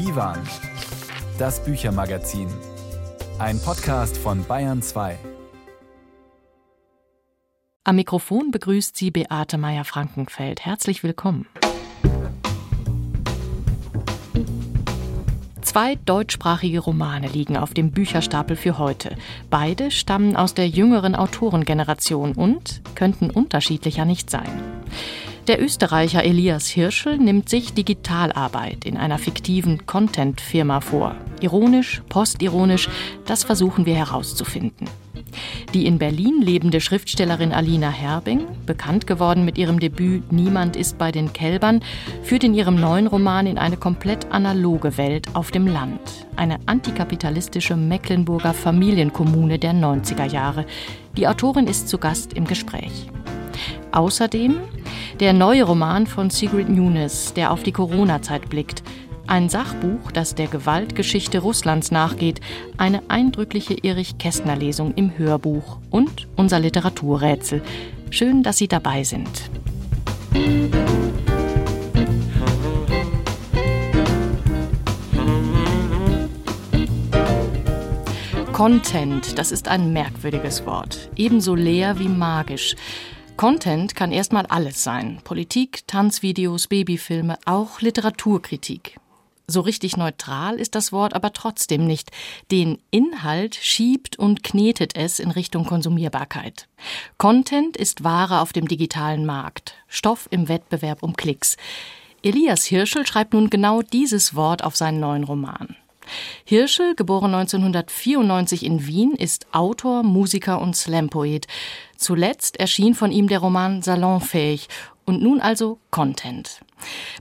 Divan, das Büchermagazin. Ein Podcast von Bayern 2. Am Mikrofon begrüßt sie Beate Meyer-Frankenfeld. Herzlich willkommen. Zwei deutschsprachige Romane liegen auf dem Bücherstapel für heute. Beide stammen aus der jüngeren Autorengeneration und könnten unterschiedlicher nicht sein. Der Österreicher Elias Hirschel nimmt sich Digitalarbeit in einer fiktiven Content-Firma vor. Ironisch, postironisch, das versuchen wir herauszufinden. Die in Berlin lebende Schriftstellerin Alina Herbing, bekannt geworden mit ihrem Debüt Niemand ist bei den Kälbern, führt in ihrem neuen Roman in eine komplett analoge Welt auf dem Land. Eine antikapitalistische Mecklenburger Familienkommune der 90er Jahre. Die Autorin ist zu Gast im Gespräch. Außerdem der neue Roman von Sigrid Nunes, der auf die Corona-Zeit blickt. Ein Sachbuch, das der Gewaltgeschichte Russlands nachgeht, eine eindrückliche Erich Kästner Lesung im Hörbuch und unser Literaturrätsel. Schön, dass Sie dabei sind. Content, das ist ein merkwürdiges Wort, ebenso leer wie magisch. Content kann erstmal alles sein. Politik, Tanzvideos, Babyfilme, auch Literaturkritik. So richtig neutral ist das Wort aber trotzdem nicht. Den Inhalt schiebt und knetet es in Richtung Konsumierbarkeit. Content ist Ware auf dem digitalen Markt, Stoff im Wettbewerb um Klicks. Elias Hirschel schreibt nun genau dieses Wort auf seinen neuen Roman. Hirschel, geboren 1994 in Wien, ist Autor, Musiker und Slampoet. Zuletzt erschien von ihm der Roman Salonfähig und nun also Content.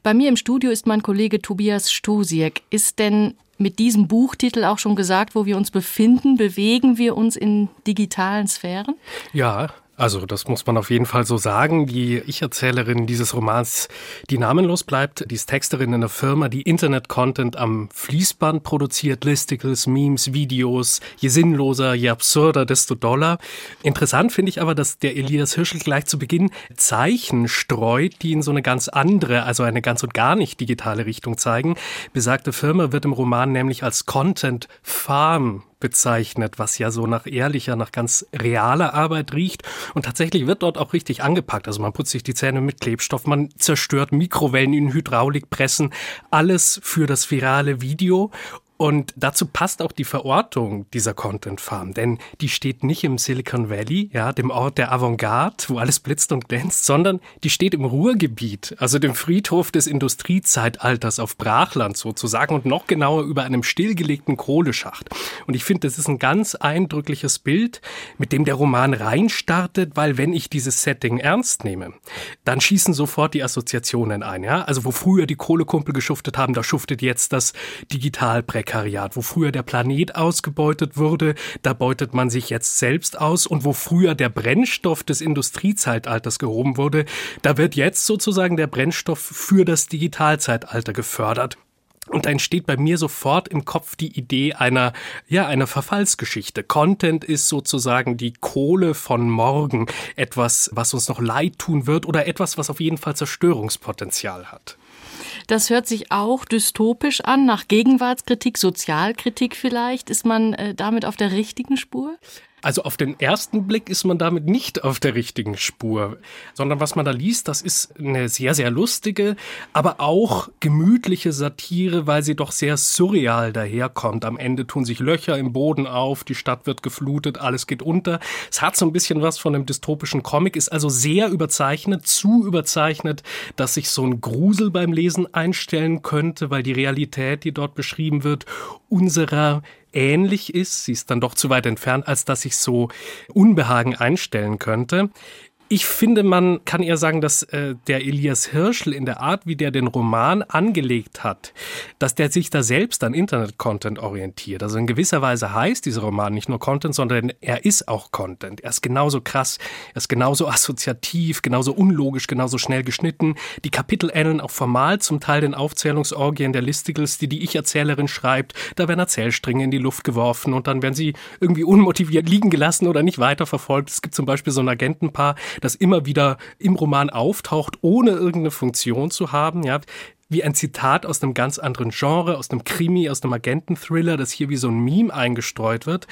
Bei mir im Studio ist mein Kollege Tobias Stusiek. Ist denn mit diesem Buchtitel auch schon gesagt, wo wir uns befinden? Bewegen wir uns in digitalen Sphären? Ja, also das muss man auf jeden Fall so sagen. Die Ich-Erzählerin dieses Romans, die namenlos bleibt, die ist Texterin in einer Firma, die Internet-Content am Fließband produziert, Listicles, Memes, Videos. Je sinnloser, je absurder, desto doller. Interessant finde ich aber, dass der Elias Hirschel gleich zu Beginn Zeichen streut, die in so eine ganz andere, also eine ganz und gar nicht digitale Richtung zeigen. Besagte Firma wird im Roman nämlich als Content Farm bezeichnet, was ja so nach ehrlicher, nach ganz realer Arbeit riecht. Und tatsächlich wird dort auch richtig angepackt. Also man putzt sich die Zähne mit Klebstoff, man zerstört Mikrowellen in Hydraulikpressen, alles für das virale Video. Und dazu passt auch die Verortung dieser Content Farm, denn die steht nicht im Silicon Valley, ja, dem Ort der Avantgarde, wo alles blitzt und glänzt, sondern die steht im Ruhrgebiet, also dem Friedhof des Industriezeitalters auf Brachland sozusagen und noch genauer über einem stillgelegten Kohleschacht. Und ich finde, das ist ein ganz eindrückliches Bild, mit dem der Roman reinstartet, weil wenn ich dieses Setting ernst nehme, dann schießen sofort die Assoziationen ein, ja. Also wo früher die Kohlekumpel geschuftet haben, da schuftet jetzt das Digitalbreck Prekariat, wo früher der Planet ausgebeutet wurde, da beutet man sich jetzt selbst aus und wo früher der Brennstoff des Industriezeitalters gehoben wurde, da wird jetzt sozusagen der Brennstoff für das Digitalzeitalter gefördert. Und da entsteht bei mir sofort im Kopf die Idee einer, ja, einer Verfallsgeschichte. Content ist sozusagen die Kohle von morgen. Etwas, was uns noch leid tun wird oder etwas, was auf jeden Fall Zerstörungspotenzial hat. Das hört sich auch dystopisch an, nach Gegenwartskritik, Sozialkritik vielleicht. Ist man äh, damit auf der richtigen Spur? Also auf den ersten Blick ist man damit nicht auf der richtigen Spur, sondern was man da liest, das ist eine sehr, sehr lustige, aber auch gemütliche Satire, weil sie doch sehr surreal daherkommt. Am Ende tun sich Löcher im Boden auf, die Stadt wird geflutet, alles geht unter. Es hat so ein bisschen was von einem dystopischen Comic, ist also sehr überzeichnet, zu überzeichnet, dass sich so ein Grusel beim Lesen einstellen könnte, weil die Realität, die dort beschrieben wird, unserer ähnlich ist. Sie ist dann doch zu weit entfernt, als dass ich so Unbehagen einstellen könnte. Ich finde, man kann eher sagen, dass äh, der Elias Hirschl in der Art, wie der den Roman angelegt hat, dass der sich da selbst an Internet-Content orientiert. Also in gewisser Weise heißt dieser Roman nicht nur Content, sondern er ist auch Content. Er ist genauso krass, er ist genauso assoziativ, genauso unlogisch, genauso schnell geschnitten. Die Kapitel ähneln auch formal zum Teil den Aufzählungsorgien der Listicles, die die Ich-Erzählerin schreibt. Da werden Erzählstränge in die Luft geworfen und dann werden sie irgendwie unmotiviert liegen gelassen oder nicht weiterverfolgt. Es gibt zum Beispiel so ein Agentenpaar, das immer wieder im Roman auftaucht, ohne irgendeine Funktion zu haben. Ja, wie ein Zitat aus einem ganz anderen Genre, aus einem Krimi, aus einem Agenten-Thriller, das hier wie so ein Meme eingestreut wird.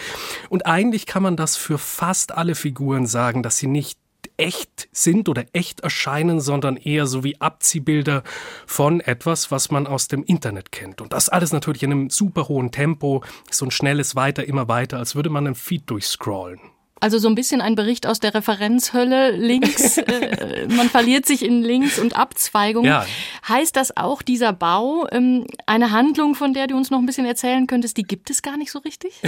Und eigentlich kann man das für fast alle Figuren sagen, dass sie nicht echt sind oder echt erscheinen, sondern eher so wie Abziehbilder von etwas, was man aus dem Internet kennt. Und das alles natürlich in einem super hohen Tempo, so ein schnelles Weiter, immer weiter, als würde man einen Feed durchscrollen. Also so ein bisschen ein Bericht aus der Referenzhölle links. äh, man verliert sich in Links und Abzweigungen. Ja. Heißt das auch, dieser Bau, ähm, eine Handlung, von der du uns noch ein bisschen erzählen könntest, die gibt es gar nicht so richtig?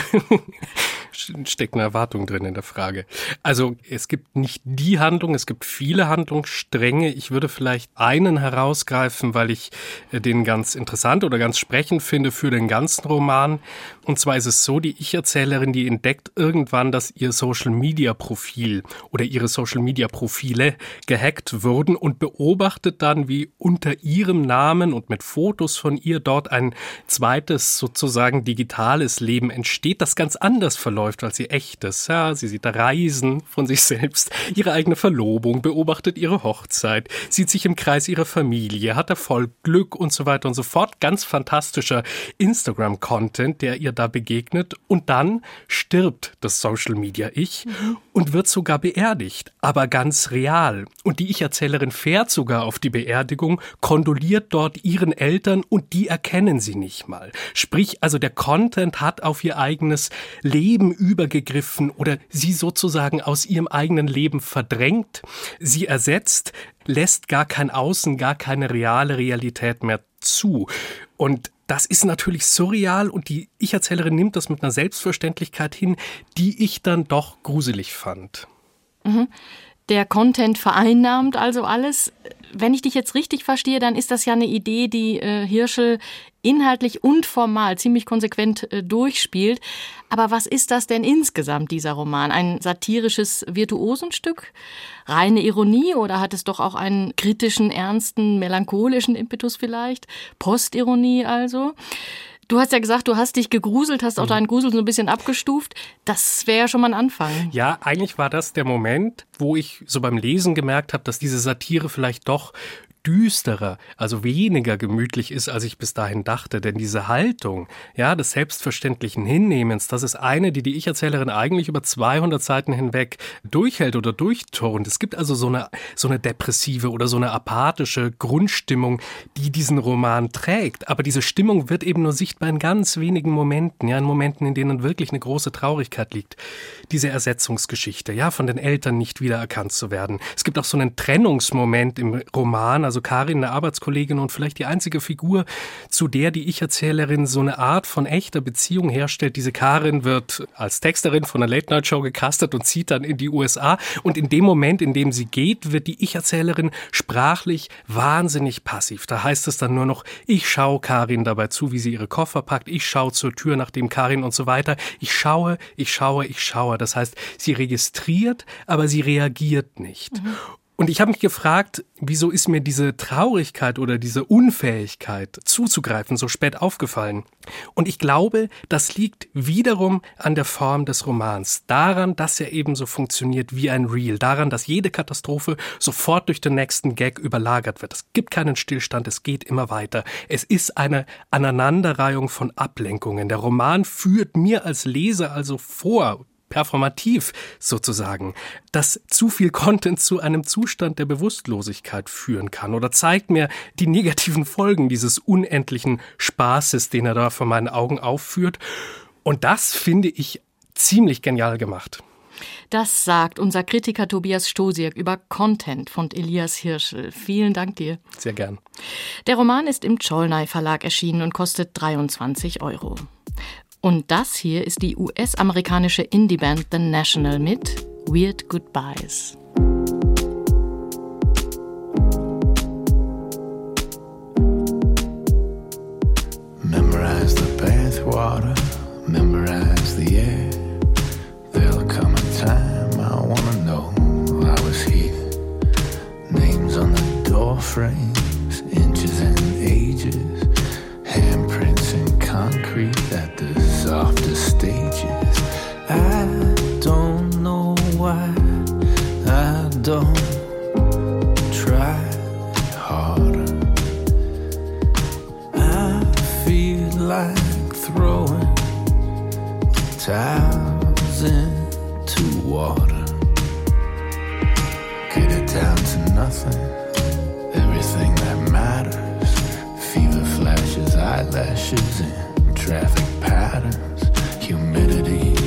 Steckt eine Erwartung drin in der Frage. Also es gibt nicht die Handlung, es gibt viele Handlungsstränge. Ich würde vielleicht einen herausgreifen, weil ich äh, den ganz interessant oder ganz sprechend finde für den ganzen Roman. Und zwar ist es so, die Ich-Erzählerin, die entdeckt irgendwann, dass ihr Social Social Media Profil oder ihre Social Media Profile gehackt wurden und beobachtet dann, wie unter ihrem Namen und mit Fotos von ihr dort ein zweites sozusagen digitales Leben entsteht, das ganz anders verläuft als ihr echtes. Ja, sie sieht Reisen von sich selbst, ihre eigene Verlobung, beobachtet ihre Hochzeit, sieht sich im Kreis ihrer Familie, hat Erfolg, Glück und so weiter und so fort. Ganz fantastischer Instagram-Content, der ihr da begegnet. Und dann stirbt das Social Media Ich ich und wird sogar beerdigt, aber ganz real. Und die Ich-Erzählerin fährt sogar auf die Beerdigung, kondoliert dort ihren Eltern und die erkennen sie nicht mal. Sprich, also der Content hat auf ihr eigenes Leben übergegriffen oder sie sozusagen aus ihrem eigenen Leben verdrängt, sie ersetzt, lässt gar kein Außen, gar keine reale Realität mehr zu. Und das ist natürlich surreal und die Ich-Erzählerin nimmt das mit einer Selbstverständlichkeit hin, die ich dann doch gruselig fand. Mhm. Der Content vereinnahmt also alles. Wenn ich dich jetzt richtig verstehe, dann ist das ja eine Idee, die äh, Hirschel inhaltlich und formal ziemlich konsequent äh, durchspielt. Aber was ist das denn insgesamt, dieser Roman? Ein satirisches Virtuosenstück? Reine Ironie oder hat es doch auch einen kritischen, ernsten, melancholischen Impetus vielleicht? Postironie also? Du hast ja gesagt, du hast dich gegruselt, hast auch mhm. deinen Grusel so ein bisschen abgestuft. Das wäre ja schon mal ein Anfang. Ja, eigentlich war das der Moment, wo ich so beim Lesen gemerkt habe, dass diese Satire vielleicht doch düsterer, also weniger gemütlich ist, als ich bis dahin dachte. Denn diese Haltung, ja, des selbstverständlichen Hinnehmens, das ist eine, die die Ich-Erzählerin eigentlich über 200 Seiten hinweg durchhält oder durchturnt. Es gibt also so eine, so eine depressive oder so eine apathische Grundstimmung, die diesen Roman trägt. Aber diese Stimmung wird eben nur sichtbar in ganz wenigen Momenten, ja, in Momenten, in denen wirklich eine große Traurigkeit liegt. Diese Ersetzungsgeschichte, ja, von den Eltern nicht wiedererkannt zu werden. Es gibt auch so einen Trennungsmoment im Roman, also Karin, eine Arbeitskollegin und vielleicht die einzige Figur, zu der die Ich-Erzählerin so eine Art von echter Beziehung herstellt. Diese Karin wird als Texterin von einer Late-Night-Show gecastet und zieht dann in die USA. Und in dem Moment, in dem sie geht, wird die Ich-Erzählerin sprachlich wahnsinnig passiv. Da heißt es dann nur noch, ich schaue Karin dabei zu, wie sie ihre Koffer packt. Ich schaue zur Tür nach dem Karin und so weiter. Ich schaue, ich schaue, ich schaue. Das heißt, sie registriert, aber sie reagiert nicht. Mhm. Und ich habe mich gefragt, wieso ist mir diese Traurigkeit oder diese Unfähigkeit zuzugreifen so spät aufgefallen? Und ich glaube, das liegt wiederum an der Form des Romans, daran, dass er ebenso funktioniert wie ein Reel, daran, dass jede Katastrophe sofort durch den nächsten Gag überlagert wird. Es gibt keinen Stillstand, es geht immer weiter. Es ist eine Aneinanderreihung von Ablenkungen. Der Roman führt mir als Leser also vor, performativ sozusagen, dass zu viel Content zu einem Zustand der Bewusstlosigkeit führen kann oder zeigt mir die negativen Folgen dieses unendlichen Spaßes, den er da vor meinen Augen aufführt. Und das finde ich ziemlich genial gemacht. Das sagt unser Kritiker Tobias Stosiek über Content von Elias Hirschel. Vielen Dank dir. Sehr gern. Der Roman ist im Cholnay Verlag erschienen und kostet 23 Euro. Und das hier ist die US-amerikanische Indie-Band The National mit Weird Goodbyes. Memorize the bathwater, memorize the air. There'll come a time I wanna know I was here. Names on the door frames, inches and ages, handprints in concrete the softer stages. I don't know why I don't try harder. I feel like throwing towels into water. Get it down to nothing, everything that matters. Fever flashes, eyelashes in traffic patterns, humidity.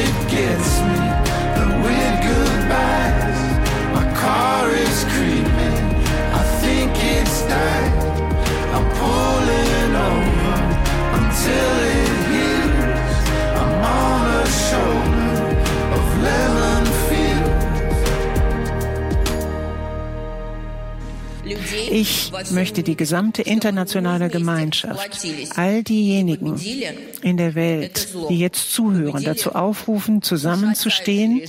it gets Ich möchte die gesamte internationale Gemeinschaft, all diejenigen in der Welt, die jetzt zuhören, dazu aufrufen, zusammenzustehen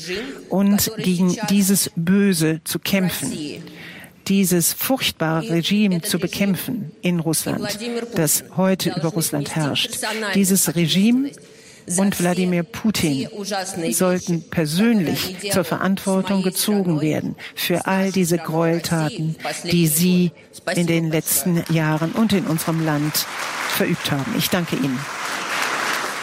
und gegen dieses Böse zu kämpfen dieses furchtbare Regime zu bekämpfen in Russland, das heute über Russland herrscht. Dieses Regime und Wladimir Putin sollten persönlich zur Verantwortung gezogen werden für all diese Gräueltaten, die sie in den letzten Jahren und in unserem Land verübt haben. Ich danke Ihnen.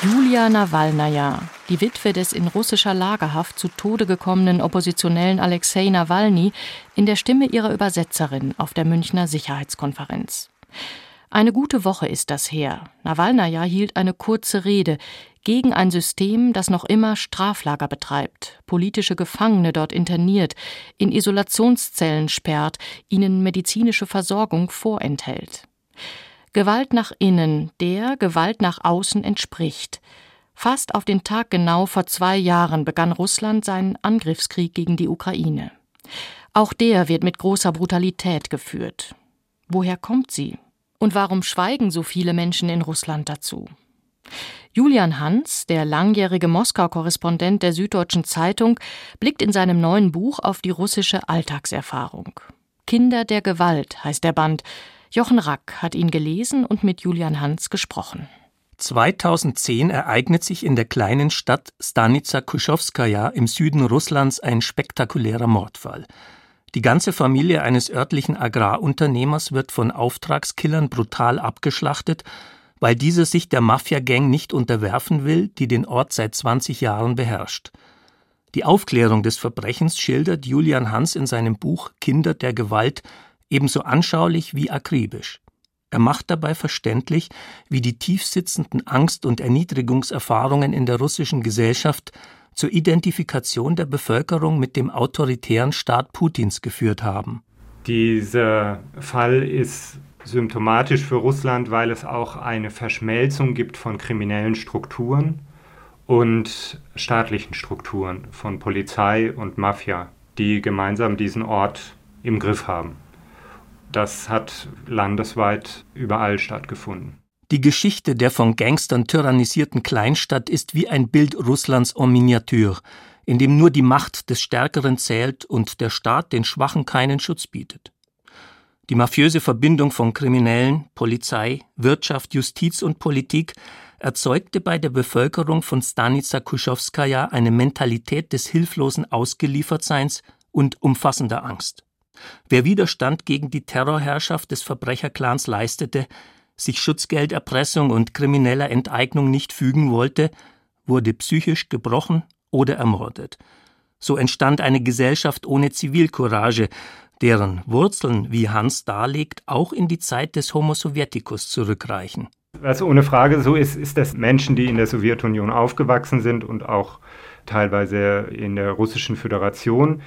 Julia Nawalnaja, die Witwe des in russischer Lagerhaft zu Tode gekommenen Oppositionellen Alexei Nawalny, in der Stimme ihrer Übersetzerin auf der Münchner Sicherheitskonferenz. Eine gute Woche ist das her. Nawalnaja hielt eine kurze Rede, gegen ein System, das noch immer Straflager betreibt, politische Gefangene dort interniert, in Isolationszellen sperrt, ihnen medizinische Versorgung vorenthält. Gewalt nach innen, der Gewalt nach außen entspricht. Fast auf den Tag genau vor zwei Jahren begann Russland seinen Angriffskrieg gegen die Ukraine. Auch der wird mit großer Brutalität geführt. Woher kommt sie? Und warum schweigen so viele Menschen in Russland dazu? Julian Hans, der langjährige Moskau-Korrespondent der Süddeutschen Zeitung, blickt in seinem neuen Buch auf die russische Alltagserfahrung. Kinder der Gewalt heißt der Band. Jochen Rack hat ihn gelesen und mit Julian Hans gesprochen. 2010 ereignet sich in der kleinen Stadt Stanica Kuschowskaja im Süden Russlands ein spektakulärer Mordfall. Die ganze Familie eines örtlichen Agrarunternehmers wird von Auftragskillern brutal abgeschlachtet, weil dieser sich der Mafia-Gang nicht unterwerfen will, die den Ort seit 20 Jahren beherrscht. Die Aufklärung des Verbrechens schildert Julian Hans in seinem Buch Kinder der Gewalt ebenso anschaulich wie akribisch. Er macht dabei verständlich, wie die tiefsitzenden Angst- und Erniedrigungserfahrungen in der russischen Gesellschaft zur Identifikation der Bevölkerung mit dem autoritären Staat Putins geführt haben. Dieser Fall ist symptomatisch für Russland, weil es auch eine Verschmelzung gibt von kriminellen Strukturen und staatlichen Strukturen von Polizei und Mafia, die gemeinsam diesen Ort im Griff haben. Das hat landesweit überall stattgefunden. Die Geschichte der von Gangstern tyrannisierten Kleinstadt ist wie ein Bild Russlands en miniature, in dem nur die Macht des Stärkeren zählt und der Staat den Schwachen keinen Schutz bietet. Die mafiöse Verbindung von Kriminellen, Polizei, Wirtschaft, Justiz und Politik erzeugte bei der Bevölkerung von Stanica Kuschowskaja eine Mentalität des hilflosen Ausgeliefertseins und umfassender Angst. Wer Widerstand gegen die Terrorherrschaft des Verbrecherclans leistete, sich Schutzgelderpressung und krimineller Enteignung nicht fügen wollte, wurde psychisch gebrochen oder ermordet. So entstand eine Gesellschaft ohne Zivilcourage, deren Wurzeln, wie Hans darlegt, auch in die Zeit des Homo Sovieticus zurückreichen. Was ohne Frage so ist, ist, dass Menschen, die in der Sowjetunion aufgewachsen sind und auch teilweise in der Russischen Föderation,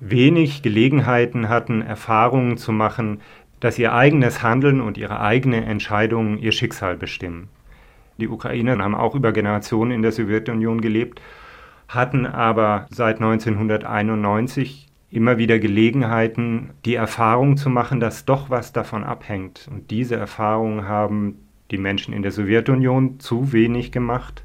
wenig Gelegenheiten hatten, Erfahrungen zu machen, dass ihr eigenes Handeln und ihre eigene Entscheidungen ihr Schicksal bestimmen. Die Ukrainer haben auch über Generationen in der Sowjetunion gelebt, hatten aber seit 1991 immer wieder Gelegenheiten, die Erfahrung zu machen, dass doch was davon abhängt. Und diese Erfahrungen haben die Menschen in der Sowjetunion zu wenig gemacht,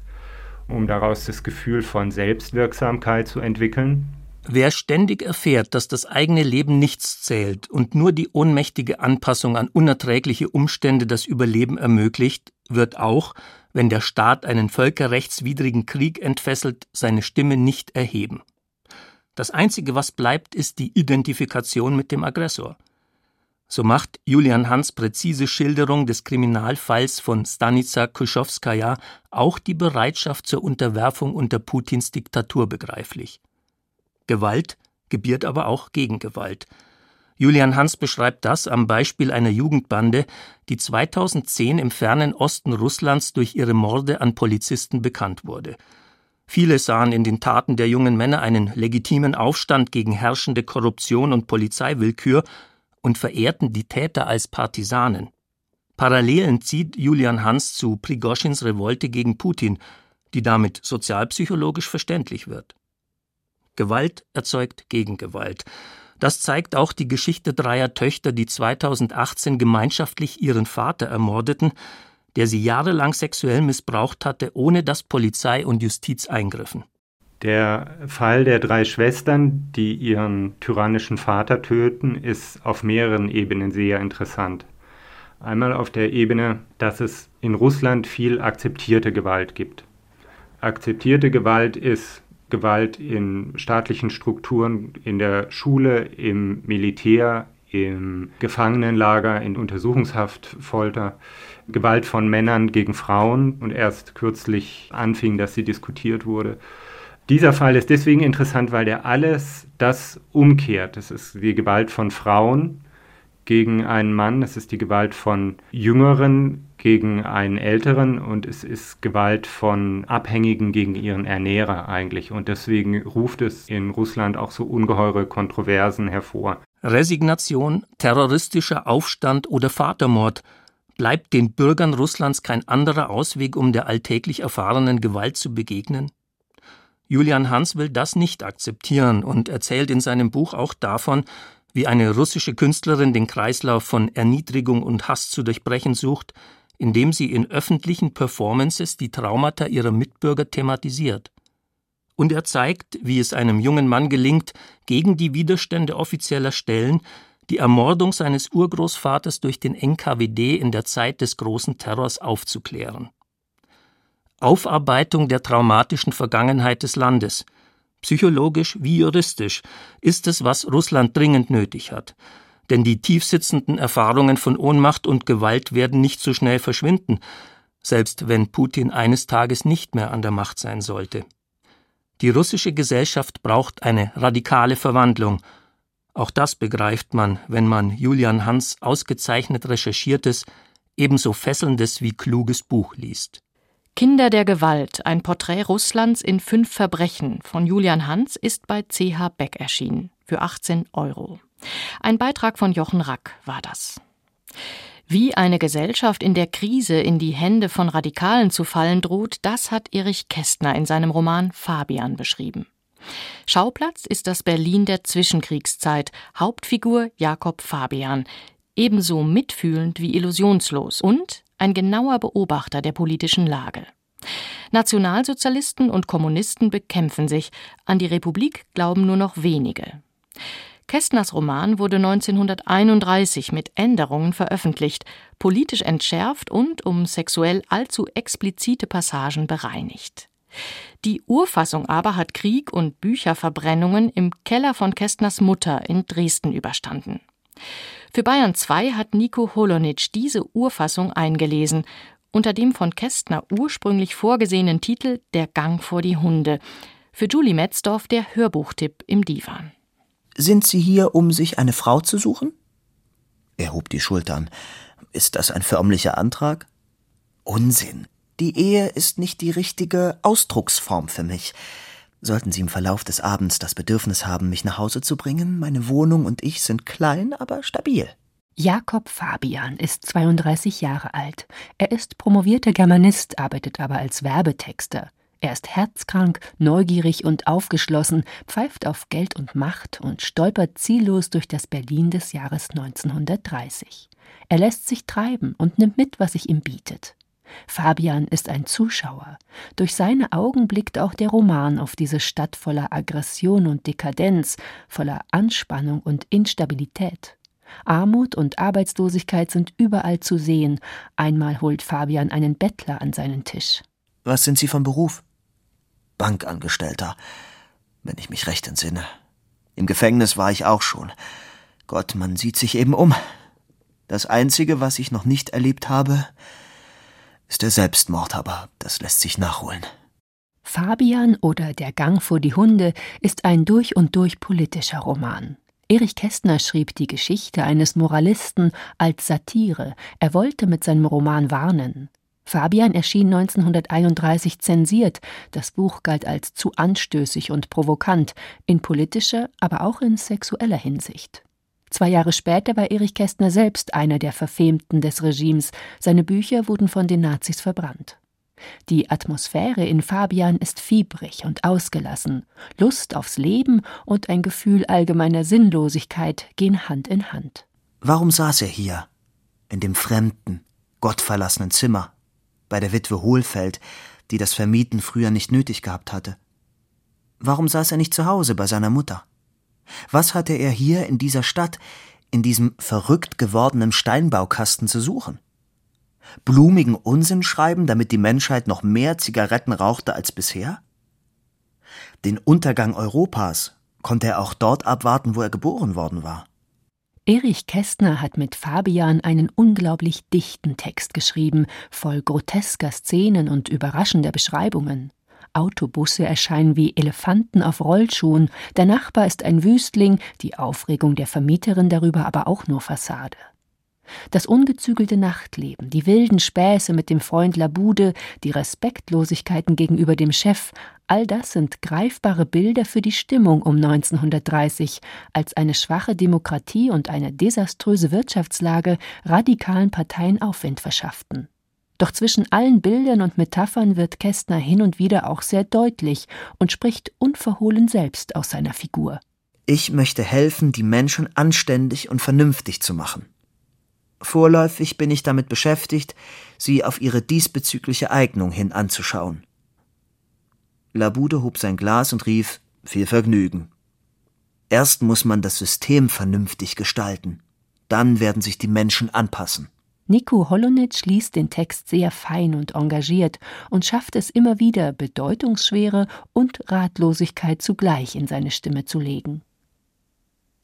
um daraus das Gefühl von Selbstwirksamkeit zu entwickeln. Wer ständig erfährt, dass das eigene Leben nichts zählt und nur die ohnmächtige Anpassung an unerträgliche Umstände das Überleben ermöglicht, wird auch, wenn der Staat einen völkerrechtswidrigen Krieg entfesselt, seine Stimme nicht erheben. Das Einzige, was bleibt, ist die Identifikation mit dem Aggressor. So macht Julian Hans präzise Schilderung des Kriminalfalls von Stanica Kuschowskaja auch die Bereitschaft zur Unterwerfung unter Putins Diktatur begreiflich. Gewalt gebiert aber auch Gegengewalt. Julian Hans beschreibt das am Beispiel einer Jugendbande, die 2010 im fernen Osten Russlands durch ihre Morde an Polizisten bekannt wurde. Viele sahen in den Taten der jungen Männer einen legitimen Aufstand gegen herrschende Korruption und Polizeiwillkür und verehrten die Täter als Partisanen. Parallelen zieht Julian Hans zu Prigoschins Revolte gegen Putin, die damit sozialpsychologisch verständlich wird. Gewalt erzeugt Gegengewalt. Das zeigt auch die Geschichte dreier Töchter, die 2018 gemeinschaftlich ihren Vater ermordeten, der sie jahrelang sexuell missbraucht hatte, ohne dass Polizei und Justiz eingriffen. Der Fall der drei Schwestern, die ihren tyrannischen Vater töten, ist auf mehreren Ebenen sehr interessant. Einmal auf der Ebene, dass es in Russland viel akzeptierte Gewalt gibt. Akzeptierte Gewalt ist Gewalt in staatlichen Strukturen, in der Schule, im Militär, im Gefangenenlager, in Untersuchungshaft, Folter, Gewalt von Männern gegen Frauen und erst kürzlich anfing, dass sie diskutiert wurde. Dieser Fall ist deswegen interessant, weil der alles das umkehrt. Das ist die Gewalt von Frauen, gegen einen Mann, es ist die Gewalt von Jüngeren gegen einen Älteren und es ist Gewalt von Abhängigen gegen ihren Ernährer eigentlich. Und deswegen ruft es in Russland auch so ungeheure Kontroversen hervor. Resignation, terroristischer Aufstand oder Vatermord bleibt den Bürgern Russlands kein anderer Ausweg, um der alltäglich erfahrenen Gewalt zu begegnen? Julian Hans will das nicht akzeptieren und erzählt in seinem Buch auch davon, wie eine russische Künstlerin den Kreislauf von Erniedrigung und Hass zu durchbrechen sucht, indem sie in öffentlichen Performances die Traumata ihrer Mitbürger thematisiert. Und er zeigt, wie es einem jungen Mann gelingt, gegen die Widerstände offizieller Stellen die Ermordung seines Urgroßvaters durch den NKWD in der Zeit des großen Terrors aufzuklären. Aufarbeitung der traumatischen Vergangenheit des Landes, psychologisch wie juristisch, ist es, was Russland dringend nötig hat. Denn die tiefsitzenden Erfahrungen von Ohnmacht und Gewalt werden nicht so schnell verschwinden, selbst wenn Putin eines Tages nicht mehr an der Macht sein sollte. Die russische Gesellschaft braucht eine radikale Verwandlung. Auch das begreift man, wenn man Julian Hans ausgezeichnet recherchiertes, ebenso fesselndes wie kluges Buch liest. Kinder der Gewalt, ein Porträt Russlands in fünf Verbrechen von Julian Hans ist bei CH Beck erschienen für 18 Euro. Ein Beitrag von Jochen Rack war das. Wie eine Gesellschaft in der Krise in die Hände von Radikalen zu fallen droht, das hat Erich Kästner in seinem Roman Fabian beschrieben. Schauplatz ist das Berlin der Zwischenkriegszeit, Hauptfigur Jakob Fabian, ebenso mitfühlend wie illusionslos und ein genauer Beobachter der politischen Lage. Nationalsozialisten und Kommunisten bekämpfen sich, an die Republik glauben nur noch wenige. Kästners Roman wurde 1931 mit Änderungen veröffentlicht, politisch entschärft und um sexuell allzu explizite Passagen bereinigt. Die Urfassung aber hat Krieg und Bücherverbrennungen im Keller von Kästners Mutter in Dresden überstanden. Für Bayern 2 hat Nico Holonitsch diese Urfassung eingelesen, unter dem von Kästner ursprünglich vorgesehenen Titel Der Gang vor die Hunde. Für Julie Metzdorf der Hörbuchtipp im Divan. Sind Sie hier, um sich eine Frau zu suchen? Er hob die Schultern. Ist das ein förmlicher Antrag? Unsinn. Die Ehe ist nicht die richtige Ausdrucksform für mich. Sollten Sie im Verlauf des Abends das Bedürfnis haben, mich nach Hause zu bringen, meine Wohnung und ich sind klein, aber stabil. Jakob Fabian ist 32 Jahre alt. Er ist promovierter Germanist, arbeitet aber als Werbetexter. Er ist herzkrank, neugierig und aufgeschlossen, pfeift auf Geld und Macht und stolpert ziellos durch das Berlin des Jahres 1930. Er lässt sich treiben und nimmt mit, was sich ihm bietet. Fabian ist ein Zuschauer. Durch seine Augen blickt auch der Roman auf diese Stadt voller Aggression und Dekadenz, voller Anspannung und Instabilität. Armut und Arbeitslosigkeit sind überall zu sehen. Einmal holt Fabian einen Bettler an seinen Tisch. Was sind Sie von Beruf? Bankangestellter, wenn ich mich recht entsinne. Im Gefängnis war ich auch schon. Gott, man sieht sich eben um. Das Einzige, was ich noch nicht erlebt habe, ist der Selbstmord, aber das lässt sich nachholen. Fabian oder Der Gang vor die Hunde ist ein durch und durch politischer Roman. Erich Kästner schrieb die Geschichte eines Moralisten als Satire. Er wollte mit seinem Roman warnen. Fabian erschien 1931 zensiert. Das Buch galt als zu anstößig und provokant, in politischer, aber auch in sexueller Hinsicht. Zwei Jahre später war Erich Kästner selbst einer der Verfemten des Regimes. Seine Bücher wurden von den Nazis verbrannt. Die Atmosphäre in Fabian ist fiebrig und ausgelassen. Lust aufs Leben und ein Gefühl allgemeiner Sinnlosigkeit gehen Hand in Hand. Warum saß er hier? In dem fremden, gottverlassenen Zimmer, bei der Witwe Hohlfeld, die das Vermieten früher nicht nötig gehabt hatte. Warum saß er nicht zu Hause bei seiner Mutter? Was hatte er hier in dieser Stadt, in diesem verrückt gewordenen Steinbaukasten zu suchen? Blumigen Unsinn schreiben, damit die Menschheit noch mehr Zigaretten rauchte als bisher? Den Untergang Europas konnte er auch dort abwarten, wo er geboren worden war. Erich Kästner hat mit Fabian einen unglaublich dichten Text geschrieben, voll grotesker Szenen und überraschender Beschreibungen. Autobusse erscheinen wie Elefanten auf Rollschuhen, der Nachbar ist ein Wüstling, die Aufregung der Vermieterin darüber aber auch nur Fassade. Das ungezügelte Nachtleben, die wilden Späße mit dem Freund Labude, die Respektlosigkeiten gegenüber dem Chef, all das sind greifbare Bilder für die Stimmung um 1930, als eine schwache Demokratie und eine desaströse Wirtschaftslage radikalen Parteien Aufwind verschafften. Doch zwischen allen Bildern und Metaphern wird Kästner hin und wieder auch sehr deutlich und spricht unverhohlen selbst aus seiner Figur. Ich möchte helfen, die Menschen anständig und vernünftig zu machen. Vorläufig bin ich damit beschäftigt, sie auf ihre diesbezügliche Eignung hin anzuschauen. Labude hob sein Glas und rief Viel Vergnügen. Erst muss man das System vernünftig gestalten, dann werden sich die Menschen anpassen. Nico Holonitsch liest den Text sehr fein und engagiert und schafft es immer wieder, Bedeutungsschwere und Ratlosigkeit zugleich in seine Stimme zu legen.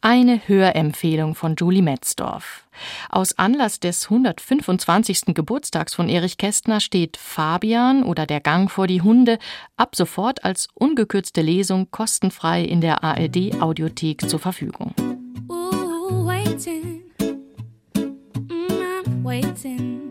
Eine Hörempfehlung von Julie Metzdorf. Aus Anlass des 125. Geburtstags von Erich Kästner steht Fabian oder der Gang vor die Hunde ab sofort als ungekürzte Lesung kostenfrei in der ARD Audiothek zur Verfügung. Ooh, waiting.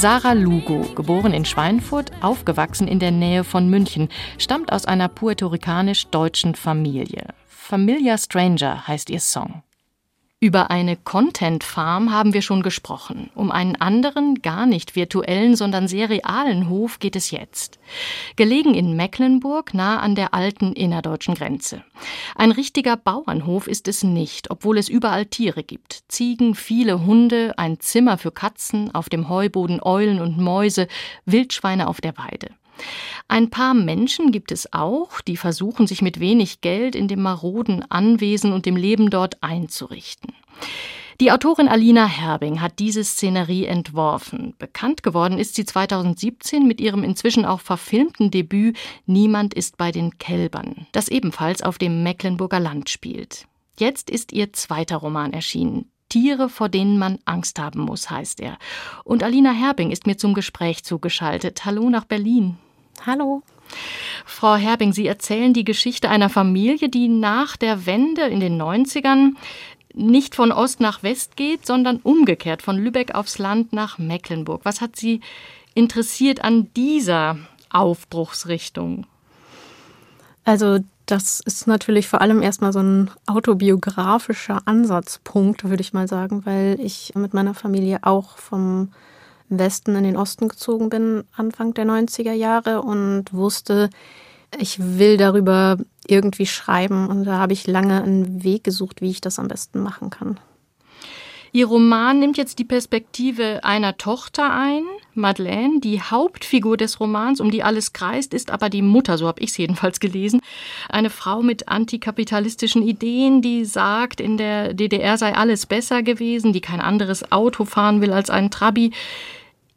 Sarah Lugo, geboren in Schweinfurt, aufgewachsen in der Nähe von München, stammt aus einer puerto-ricanisch-deutschen Familie. Familia Stranger heißt ihr Song. Über eine Content Farm haben wir schon gesprochen. Um einen anderen, gar nicht virtuellen, sondern sehr realen Hof geht es jetzt. Gelegen in Mecklenburg, nah an der alten innerdeutschen Grenze. Ein richtiger Bauernhof ist es nicht, obwohl es überall Tiere gibt. Ziegen, viele Hunde, ein Zimmer für Katzen, auf dem Heuboden Eulen und Mäuse, Wildschweine auf der Weide. Ein paar Menschen gibt es auch, die versuchen, sich mit wenig Geld in dem maroden Anwesen und dem Leben dort einzurichten. Die Autorin Alina Herbing hat diese Szenerie entworfen. Bekannt geworden ist sie 2017 mit ihrem inzwischen auch verfilmten Debüt Niemand ist bei den Kälbern, das ebenfalls auf dem Mecklenburger Land spielt. Jetzt ist ihr zweiter Roman erschienen. Tiere, vor denen man Angst haben muss, heißt er. Und Alina Herbing ist mir zum Gespräch zugeschaltet. Hallo nach Berlin. Hallo. Frau Herbing, Sie erzählen die Geschichte einer Familie, die nach der Wende in den 90ern nicht von Ost nach West geht, sondern umgekehrt von Lübeck aufs Land nach Mecklenburg. Was hat Sie interessiert an dieser Aufbruchsrichtung? Also das ist natürlich vor allem erstmal so ein autobiografischer Ansatzpunkt, würde ich mal sagen, weil ich mit meiner Familie auch vom Westen in den Osten gezogen bin, Anfang der 90er Jahre und wusste, ich will darüber irgendwie schreiben. Und da habe ich lange einen Weg gesucht, wie ich das am besten machen kann. Ihr Roman nimmt jetzt die Perspektive einer Tochter ein, Madeleine. Die Hauptfigur des Romans, um die alles kreist, ist aber die Mutter, so habe ich es jedenfalls gelesen. Eine Frau mit antikapitalistischen Ideen, die sagt, in der DDR sei alles besser gewesen, die kein anderes Auto fahren will als ein Trabi.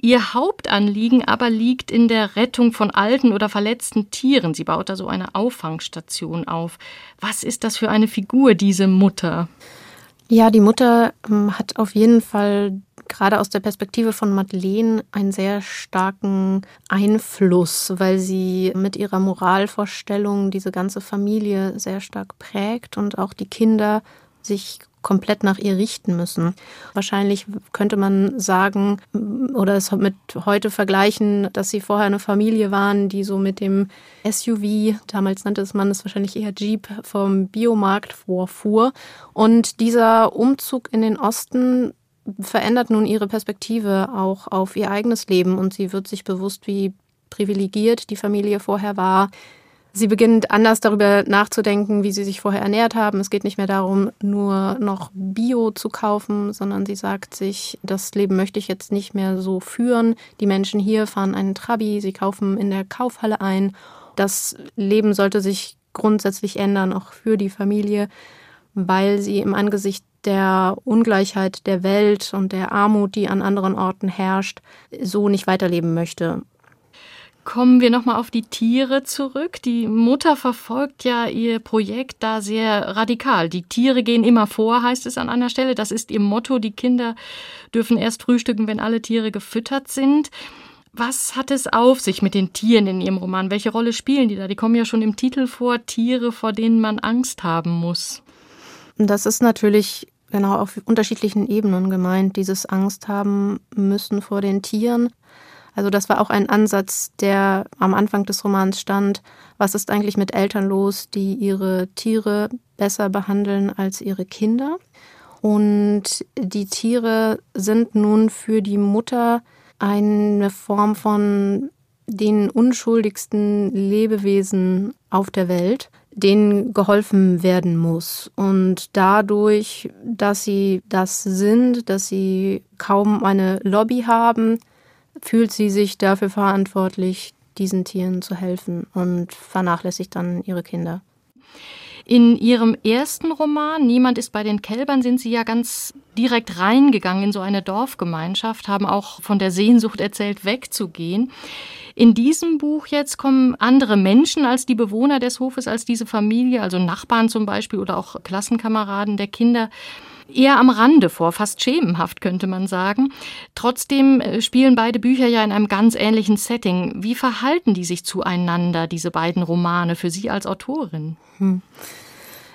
Ihr Hauptanliegen aber liegt in der Rettung von alten oder verletzten Tieren. Sie baut da so eine Auffangstation auf. Was ist das für eine Figur, diese Mutter? Ja, die Mutter ähm, hat auf jeden Fall gerade aus der Perspektive von Madeleine einen sehr starken Einfluss, weil sie mit ihrer Moralvorstellung diese ganze Familie sehr stark prägt und auch die Kinder sich komplett nach ihr richten müssen. Wahrscheinlich könnte man sagen oder es mit heute vergleichen, dass sie vorher eine Familie waren, die so mit dem SUV, damals nannte es man es wahrscheinlich eher Jeep, vom Biomarkt vorfuhr. Und dieser Umzug in den Osten verändert nun ihre Perspektive auch auf ihr eigenes Leben und sie wird sich bewusst, wie privilegiert die Familie vorher war, Sie beginnt anders darüber nachzudenken, wie sie sich vorher ernährt haben. Es geht nicht mehr darum, nur noch Bio zu kaufen, sondern sie sagt sich, das Leben möchte ich jetzt nicht mehr so führen. Die Menschen hier fahren einen Trabi, sie kaufen in der Kaufhalle ein. Das Leben sollte sich grundsätzlich ändern, auch für die Familie, weil sie im Angesicht der Ungleichheit der Welt und der Armut, die an anderen Orten herrscht, so nicht weiterleben möchte. Kommen wir nochmal auf die Tiere zurück. Die Mutter verfolgt ja ihr Projekt da sehr radikal. Die Tiere gehen immer vor, heißt es an einer Stelle. Das ist ihr Motto. Die Kinder dürfen erst frühstücken, wenn alle Tiere gefüttert sind. Was hat es auf sich mit den Tieren in Ihrem Roman? Welche Rolle spielen die da? Die kommen ja schon im Titel vor, Tiere, vor denen man Angst haben muss. Das ist natürlich genau auf unterschiedlichen Ebenen gemeint, dieses Angst haben müssen vor den Tieren. Also das war auch ein Ansatz, der am Anfang des Romans stand. Was ist eigentlich mit Eltern los, die ihre Tiere besser behandeln als ihre Kinder? Und die Tiere sind nun für die Mutter eine Form von den unschuldigsten Lebewesen auf der Welt, denen geholfen werden muss. Und dadurch, dass sie das sind, dass sie kaum eine Lobby haben, fühlt sie sich dafür verantwortlich, diesen Tieren zu helfen und vernachlässigt dann ihre Kinder. In Ihrem ersten Roman, Niemand ist bei den Kälbern, sind Sie ja ganz direkt reingegangen in so eine Dorfgemeinschaft, haben auch von der Sehnsucht erzählt, wegzugehen. In diesem Buch jetzt kommen andere Menschen als die Bewohner des Hofes, als diese Familie, also Nachbarn zum Beispiel oder auch Klassenkameraden der Kinder eher am Rande vor, fast schemenhaft könnte man sagen. Trotzdem äh, spielen beide Bücher ja in einem ganz ähnlichen Setting. Wie verhalten die sich zueinander, diese beiden Romane, für Sie als Autorin? Hm.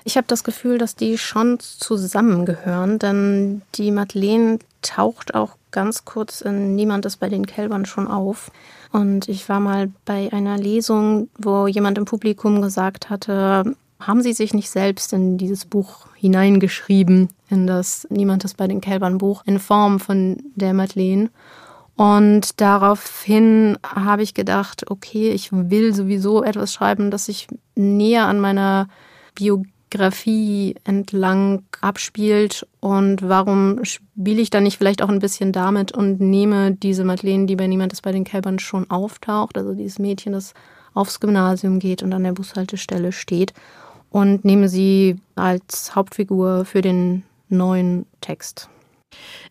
Ich habe das Gefühl, dass die schon zusammengehören, denn die Madeleine taucht auch ganz kurz in Niemand ist bei den Kälbern schon auf. Und ich war mal bei einer Lesung, wo jemand im Publikum gesagt hatte, haben Sie sich nicht selbst in dieses Buch hineingeschrieben? In das Niemand ist bei den Kälbern Buch in Form von der Madeleine. Und daraufhin habe ich gedacht, okay, ich will sowieso etwas schreiben, das sich näher an meiner Biografie entlang abspielt. Und warum spiele ich dann nicht vielleicht auch ein bisschen damit und nehme diese Madeleine, die bei Niemand ist bei den Kälbern schon auftaucht, also dieses Mädchen, das aufs Gymnasium geht und an der Bushaltestelle steht, und nehme sie als Hauptfigur für den neuen Text.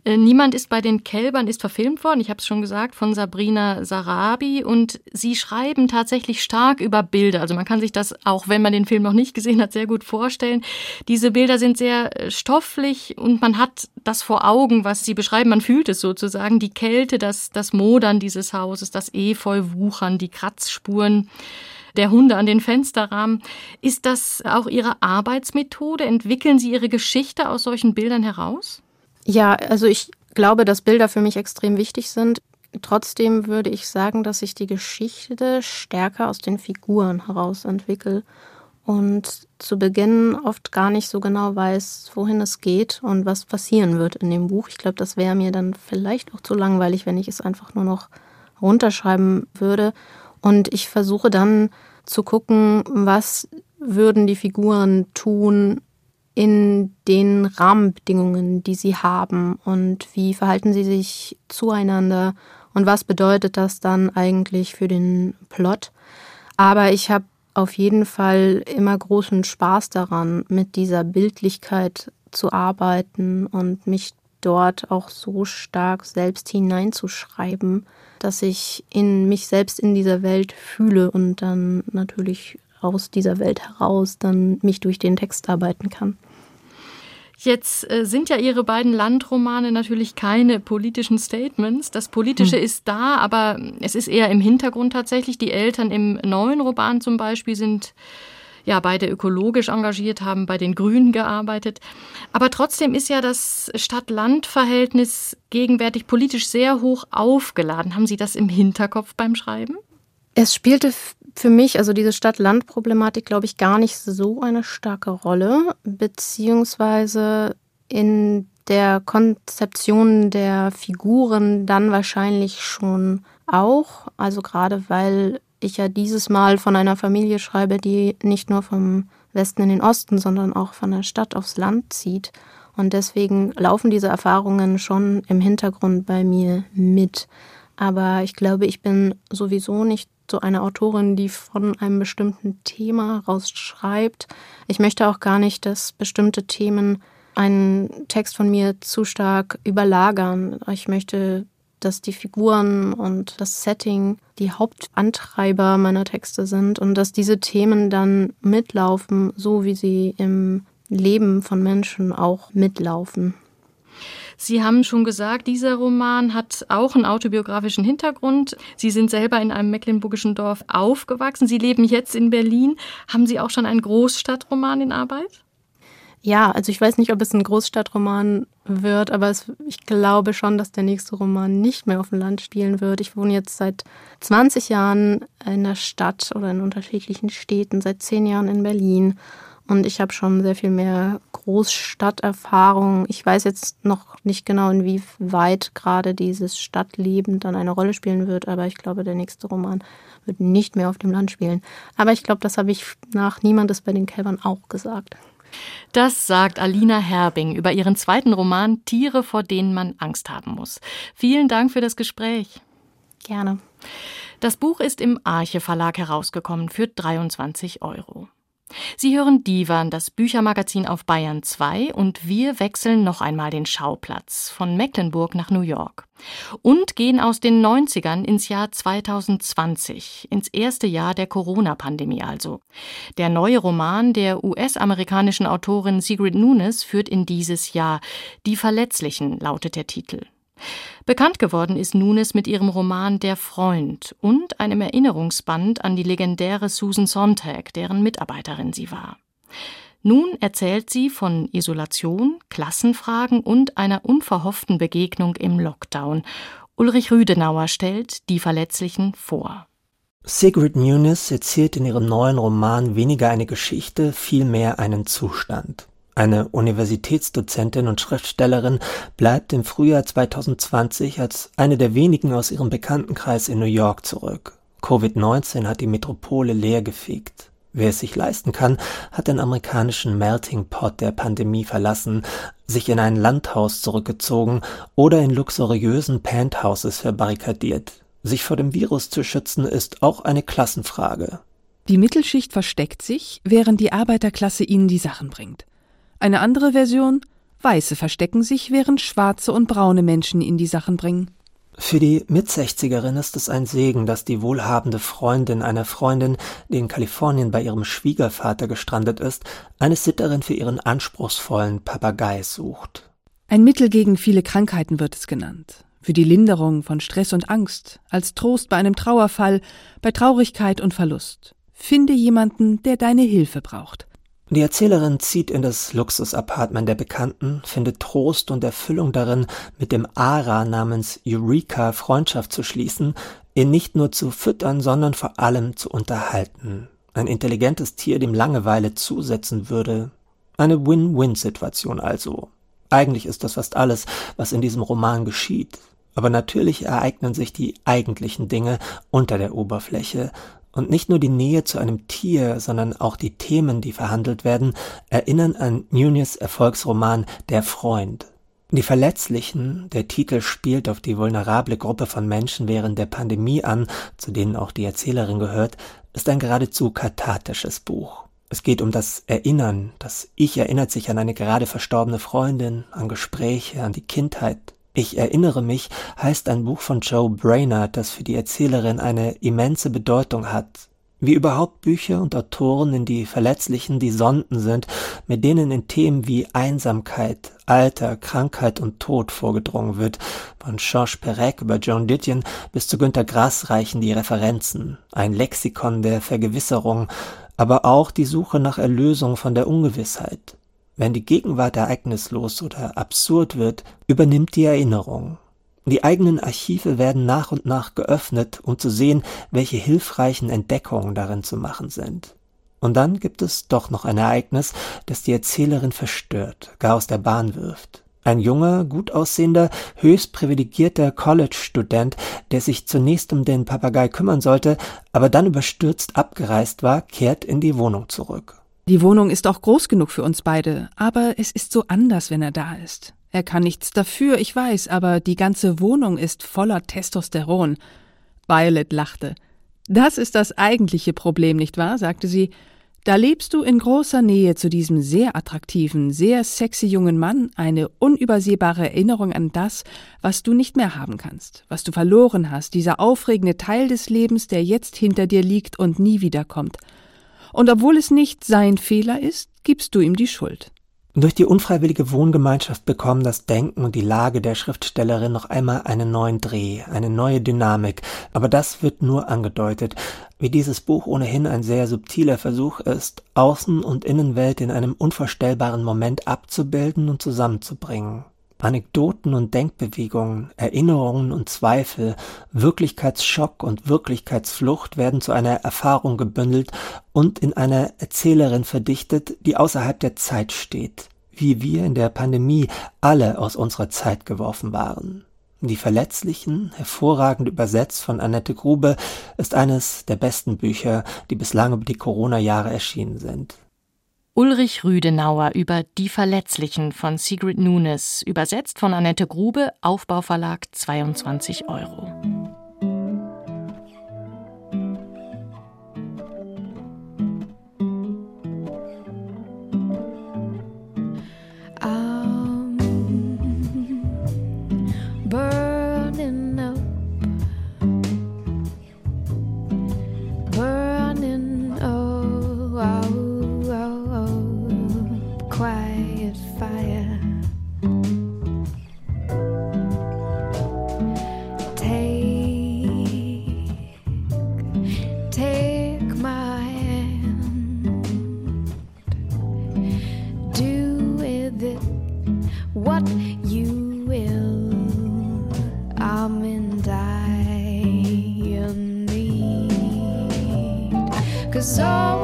Äh, Niemand ist bei den Kälbern ist verfilmt worden, ich habe es schon gesagt, von Sabrina Sarabi und sie schreiben tatsächlich stark über Bilder. Also man kann sich das, auch wenn man den Film noch nicht gesehen hat, sehr gut vorstellen. Diese Bilder sind sehr äh, stofflich und man hat das vor Augen, was sie beschreiben. Man fühlt es sozusagen, die Kälte, das, das Modern dieses Hauses, das Efeu-Wuchern, die Kratzspuren der Hunde an den Fensterrahmen. Ist das auch Ihre Arbeitsmethode? Entwickeln Sie Ihre Geschichte aus solchen Bildern heraus? Ja, also ich glaube, dass Bilder für mich extrem wichtig sind. Trotzdem würde ich sagen, dass ich die Geschichte stärker aus den Figuren heraus entwickle und zu Beginn oft gar nicht so genau weiß, wohin es geht und was passieren wird in dem Buch. Ich glaube, das wäre mir dann vielleicht auch zu langweilig, wenn ich es einfach nur noch runterschreiben würde. Und ich versuche dann zu gucken, was würden die Figuren tun, in den Rahmenbedingungen, die sie haben und wie verhalten sie sich zueinander und was bedeutet das dann eigentlich für den Plot. Aber ich habe auf jeden Fall immer großen Spaß daran, mit dieser Bildlichkeit zu arbeiten und mich dort auch so stark selbst hineinzuschreiben, dass ich in mich selbst in dieser Welt fühle und dann natürlich aus dieser Welt heraus dann mich durch den Text arbeiten kann. Jetzt äh, sind ja Ihre beiden Landromane natürlich keine politischen Statements. Das Politische hm. ist da, aber es ist eher im Hintergrund tatsächlich. Die Eltern im neuen Roman zum Beispiel sind ja beide ökologisch engagiert, haben bei den Grünen gearbeitet. Aber trotzdem ist ja das Stadt-Land-Verhältnis gegenwärtig politisch sehr hoch aufgeladen. Haben Sie das im Hinterkopf beim Schreiben? Es spielte für mich, also diese Stadt-Land-Problematik, glaube ich, gar nicht so eine starke Rolle, beziehungsweise in der Konzeption der Figuren dann wahrscheinlich schon auch. Also gerade weil ich ja dieses Mal von einer Familie schreibe, die nicht nur vom Westen in den Osten, sondern auch von der Stadt aufs Land zieht. Und deswegen laufen diese Erfahrungen schon im Hintergrund bei mir mit. Aber ich glaube, ich bin sowieso nicht so eine Autorin, die von einem bestimmten Thema raus schreibt. Ich möchte auch gar nicht, dass bestimmte Themen einen Text von mir zu stark überlagern. Ich möchte, dass die Figuren und das Setting die Hauptantreiber meiner Texte sind und dass diese Themen dann mitlaufen, so wie sie im Leben von Menschen auch mitlaufen. Sie haben schon gesagt, dieser Roman hat auch einen autobiografischen Hintergrund. Sie sind selber in einem mecklenburgischen Dorf aufgewachsen. Sie leben jetzt in Berlin. Haben Sie auch schon einen Großstadtroman in Arbeit? Ja, also ich weiß nicht, ob es ein Großstadtroman wird, aber es, ich glaube schon, dass der nächste Roman nicht mehr auf dem Land spielen wird. Ich wohne jetzt seit 20 Jahren in der Stadt oder in unterschiedlichen Städten, seit 10 Jahren in Berlin und ich habe schon sehr viel mehr Großstadterfahrung. Ich weiß jetzt noch nicht genau, inwieweit gerade dieses Stadtleben dann eine Rolle spielen wird, aber ich glaube, der nächste Roman wird nicht mehr auf dem Land spielen. Aber ich glaube, das habe ich nach Niemandes bei den Kälbern auch gesagt. Das sagt Alina Herbing über ihren zweiten Roman Tiere, vor denen man Angst haben muss. Vielen Dank für das Gespräch. Gerne. Das Buch ist im Arche Verlag herausgekommen für 23 Euro. Sie hören Divan, das Büchermagazin auf Bayern 2 und wir wechseln noch einmal den Schauplatz von Mecklenburg nach New York und gehen aus den 90ern ins Jahr 2020, ins erste Jahr der Corona-Pandemie also. Der neue Roman der US-amerikanischen Autorin Sigrid Nunes führt in dieses Jahr. Die Verletzlichen lautet der Titel. Bekannt geworden ist Nunes mit ihrem Roman Der Freund und einem Erinnerungsband an die legendäre Susan Sontag, deren Mitarbeiterin sie war. Nun erzählt sie von Isolation, Klassenfragen und einer unverhofften Begegnung im Lockdown. Ulrich Rüdenauer stellt die Verletzlichen vor. Sigrid Nunes erzählt in ihrem neuen Roman weniger eine Geschichte, vielmehr einen Zustand. Eine Universitätsdozentin und Schriftstellerin bleibt im Frühjahr 2020 als eine der wenigen aus ihrem Bekanntenkreis in New York zurück. Covid-19 hat die Metropole leergefegt. Wer es sich leisten kann, hat den amerikanischen Melting Pot der Pandemie verlassen, sich in ein Landhaus zurückgezogen oder in luxuriösen Penthouses verbarrikadiert. Sich vor dem Virus zu schützen, ist auch eine Klassenfrage. Die Mittelschicht versteckt sich, während die Arbeiterklasse ihnen die Sachen bringt. Eine andere Version Weiße verstecken sich, während schwarze und braune Menschen ihnen die Sachen bringen. Für die Mitsechzigerin ist es ein Segen, dass die wohlhabende Freundin einer Freundin, die in Kalifornien bei ihrem Schwiegervater gestrandet ist, eine Sitterin für ihren anspruchsvollen Papagei sucht. Ein Mittel gegen viele Krankheiten wird es genannt. Für die Linderung von Stress und Angst, als Trost bei einem Trauerfall, bei Traurigkeit und Verlust. Finde jemanden, der deine Hilfe braucht. Die Erzählerin zieht in das Luxusapartment der Bekannten, findet Trost und Erfüllung darin, mit dem Ara namens Eureka Freundschaft zu schließen, ihn nicht nur zu füttern, sondern vor allem zu unterhalten. Ein intelligentes Tier, dem Langeweile zusetzen würde. Eine Win-Win-Situation also. Eigentlich ist das fast alles, was in diesem Roman geschieht. Aber natürlich ereignen sich die eigentlichen Dinge unter der Oberfläche, und nicht nur die Nähe zu einem Tier, sondern auch die Themen, die verhandelt werden, erinnern an Nunes Erfolgsroman Der Freund. Die Verletzlichen, der Titel spielt auf die vulnerable Gruppe von Menschen während der Pandemie an, zu denen auch die Erzählerin gehört, ist ein geradezu kathartisches Buch. Es geht um das Erinnern, das Ich erinnert sich an eine gerade verstorbene Freundin, an Gespräche, an die Kindheit, ich erinnere mich heißt ein Buch von Joe Brainerd, das für die Erzählerin eine immense Bedeutung hat. Wie überhaupt Bücher und Autoren in die Verletzlichen die Sonden sind, mit denen in Themen wie Einsamkeit, Alter, Krankheit und Tod vorgedrungen wird. Von Georges Perec über Joan Didion bis zu Günter Grass reichen die Referenzen, ein Lexikon der Vergewisserung, aber auch die Suche nach Erlösung von der Ungewissheit. Wenn die Gegenwart ereignislos oder absurd wird, übernimmt die Erinnerung. Die eigenen Archive werden nach und nach geöffnet, um zu sehen, welche hilfreichen Entdeckungen darin zu machen sind. Und dann gibt es doch noch ein Ereignis, das die Erzählerin verstört, gar aus der Bahn wirft. Ein junger, gut aussehender, höchst privilegierter College-Student, der sich zunächst um den Papagei kümmern sollte, aber dann überstürzt abgereist war, kehrt in die Wohnung zurück. Die Wohnung ist auch groß genug für uns beide, aber es ist so anders, wenn er da ist. Er kann nichts dafür, ich weiß, aber die ganze Wohnung ist voller Testosteron. Violet lachte. Das ist das eigentliche Problem, nicht wahr? sagte sie. Da lebst du in großer Nähe zu diesem sehr attraktiven, sehr sexy jungen Mann, eine unübersehbare Erinnerung an das, was du nicht mehr haben kannst, was du verloren hast, dieser aufregende Teil des Lebens, der jetzt hinter dir liegt und nie wiederkommt. Und obwohl es nicht sein Fehler ist, gibst du ihm die Schuld. Durch die unfreiwillige Wohngemeinschaft bekommen das Denken und die Lage der Schriftstellerin noch einmal einen neuen Dreh, eine neue Dynamik, aber das wird nur angedeutet, wie dieses Buch ohnehin ein sehr subtiler Versuch ist, Außen- und Innenwelt in einem unvorstellbaren Moment abzubilden und zusammenzubringen. Anekdoten und Denkbewegungen, Erinnerungen und Zweifel, Wirklichkeitsschock und Wirklichkeitsflucht werden zu einer Erfahrung gebündelt und in einer Erzählerin verdichtet, die außerhalb der Zeit steht, wie wir in der Pandemie alle aus unserer Zeit geworfen waren. Die Verletzlichen, hervorragend übersetzt von Annette Grube, ist eines der besten Bücher, die bislang über die Corona-Jahre erschienen sind. Ulrich Rüdenauer über Die Verletzlichen von Sigrid Nunes, übersetzt von Annette Grube, Aufbauverlag 22 Euro. what you will. I'm in dire need. Cause all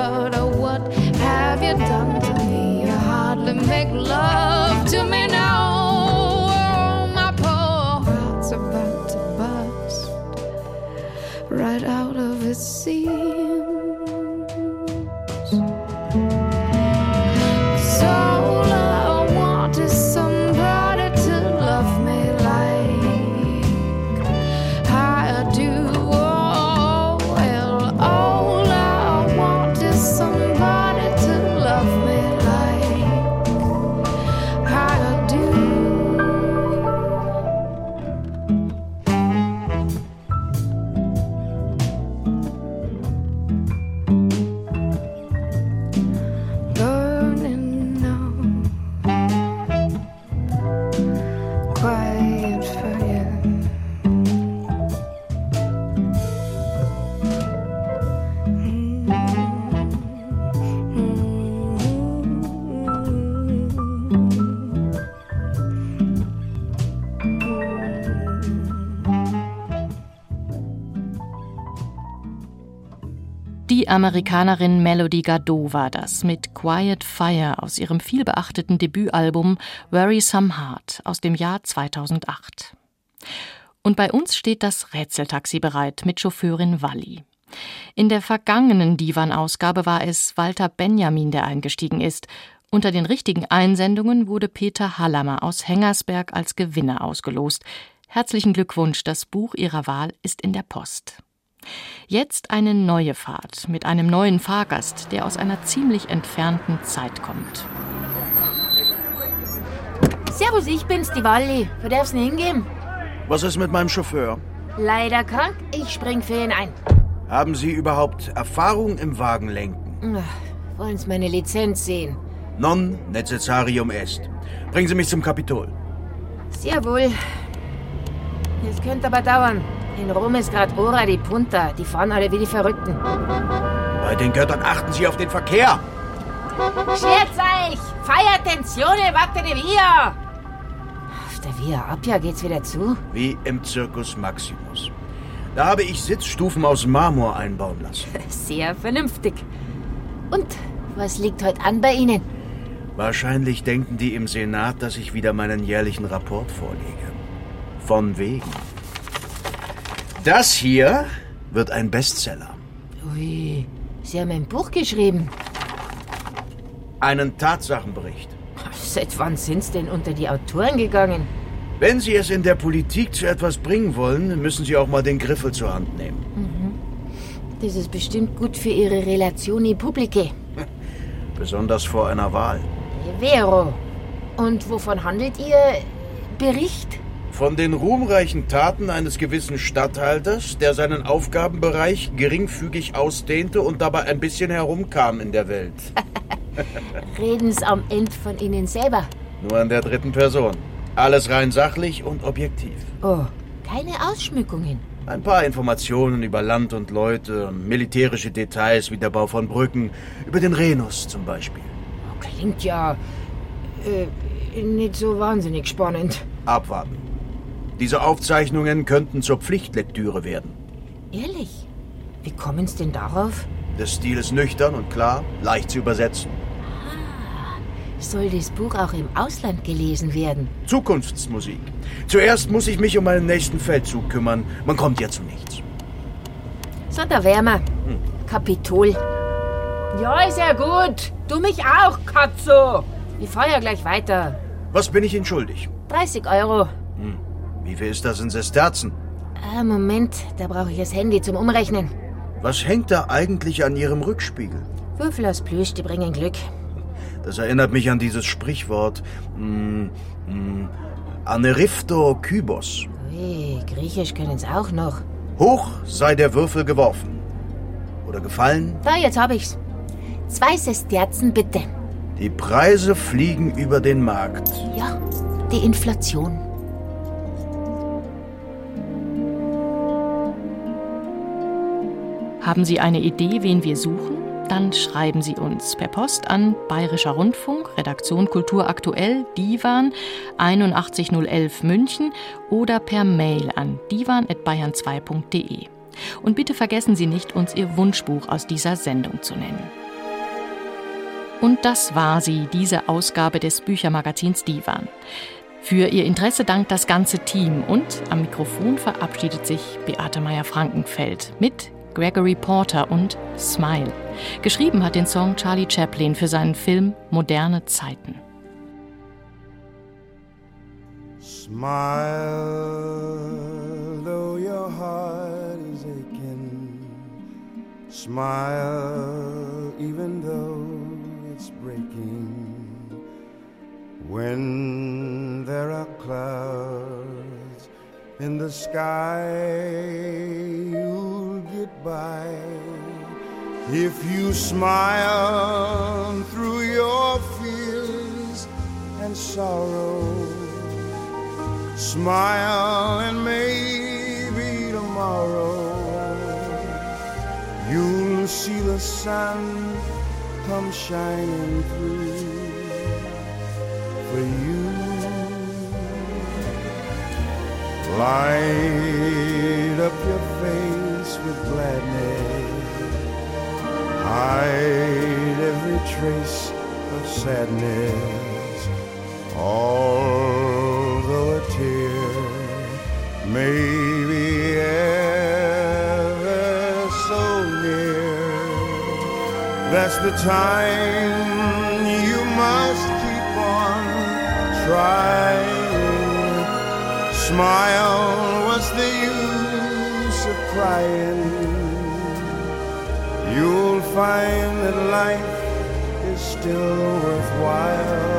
but oh Amerikanerin Melody Gardot war das mit Quiet Fire aus ihrem vielbeachteten Debütalbum Worrisome Heart aus dem Jahr 2008. Und bei uns steht das Rätseltaxi bereit mit Chauffeurin Walli. In der vergangenen Divan-Ausgabe war es Walter Benjamin, der eingestiegen ist. Unter den richtigen Einsendungen wurde Peter Hallammer aus Hengersberg als Gewinner ausgelost. Herzlichen Glückwunsch, das Buch Ihrer Wahl ist in der Post. Jetzt eine neue Fahrt mit einem neuen Fahrgast, der aus einer ziemlich entfernten Zeit kommt. Servus, ich bin's, die Walli. Wo darf's denn hingehen? Was ist mit meinem Chauffeur? Leider krank, ich spring für ihn ein. Haben Sie überhaupt Erfahrung im Wagenlenken? Ach, Wollen Sie meine Lizenz sehen? Non necessarium est. Bringen Sie mich zum Kapitol. Sehr wohl. Das könnte aber dauern. In Rom ist gerade Ora die Punta. Die fahren alle wie die Verrückten. Bei den Göttern achten Sie auf den Verkehr. Scherz euch! Feier attenzione, warte de via! Auf der Via Appia geht's wieder zu. Wie im Circus Maximus. Da habe ich Sitzstufen aus Marmor einbauen lassen. Sehr vernünftig. Und was liegt heute an bei Ihnen? Wahrscheinlich denken die im Senat, dass ich wieder meinen jährlichen Rapport vorlege. Von wegen. Das hier wird ein Bestseller. Ui, Sie haben ein Buch geschrieben. Einen Tatsachenbericht. Seit wann sind's denn unter die Autoren gegangen? Wenn Sie es in der Politik zu etwas bringen wollen, müssen Sie auch mal den Griffel zur Hand nehmen. Mhm. Das ist bestimmt gut für Ihre Relationi Publicae. Besonders vor einer Wahl. Vero. Und wovon handelt Ihr Bericht? Von den ruhmreichen Taten eines gewissen Statthalters, der seinen Aufgabenbereich geringfügig ausdehnte und dabei ein bisschen herumkam in der Welt. Reden's am Ende von Ihnen selber. Nur in der dritten Person. Alles rein sachlich und objektiv. Oh, keine Ausschmückungen. Ein paar Informationen über Land und Leute, militärische Details wie der Bau von Brücken, über den Renus zum Beispiel. Klingt ja Äh, nicht so wahnsinnig spannend. Abwarten. Diese Aufzeichnungen könnten zur Pflichtlektüre werden. Ehrlich? Wie kommen Sie denn darauf? Der Stil ist nüchtern und klar, leicht zu übersetzen. Soll das Buch auch im Ausland gelesen werden? Zukunftsmusik. Zuerst muss ich mich um meinen nächsten Feldzug kümmern. Man kommt ja zu nichts. So, da wir. Kapitol. Ja, ist ja gut. Du mich auch, Katzo. Ich fahr ja gleich weiter. Was bin ich Ihnen schuldig? 30 Euro. Wie viel ist das in Sesterzen? Ah, Moment, da brauche ich das Handy zum Umrechnen. Was hängt da eigentlich an Ihrem Rückspiegel? Würfel aus Plüsch, die bringen Glück. Das erinnert mich an dieses Sprichwort. Mm, mm, Anerifto Kybos. Ui, Griechisch können sie auch noch. Hoch sei der Würfel geworfen. Oder gefallen. Da, jetzt hab ich's. Zwei Sesterzen bitte. Die Preise fliegen über den Markt. Ja, die Inflation. Haben Sie eine Idee, wen wir suchen? Dann schreiben Sie uns per Post an Bayerischer Rundfunk, Redaktion Kultur aktuell, Divan 81011 München oder per Mail an divan.bayern2.de. Und bitte vergessen Sie nicht, uns Ihr Wunschbuch aus dieser Sendung zu nennen. Und das war sie, diese Ausgabe des Büchermagazins Divan. Für Ihr Interesse dankt das ganze Team und am Mikrofon verabschiedet sich Beate Meyer-Frankenfeld mit Gregory Porter und Smile. Geschrieben hat den Song Charlie Chaplin für seinen Film Moderne Zeiten. Smile, though your heart is aching. Smile, even though it's breaking. When there are clouds in the sky, by. If you smile through your fears and sorrow. Smile and maybe tomorrow you'll see the sun come shining through for you. Light up your face with gladness, hide every trace of sadness. Although a tear may be ever so near, that's the time you must keep on trying. Smile, what's the crying? You'll find that life is still worthwhile.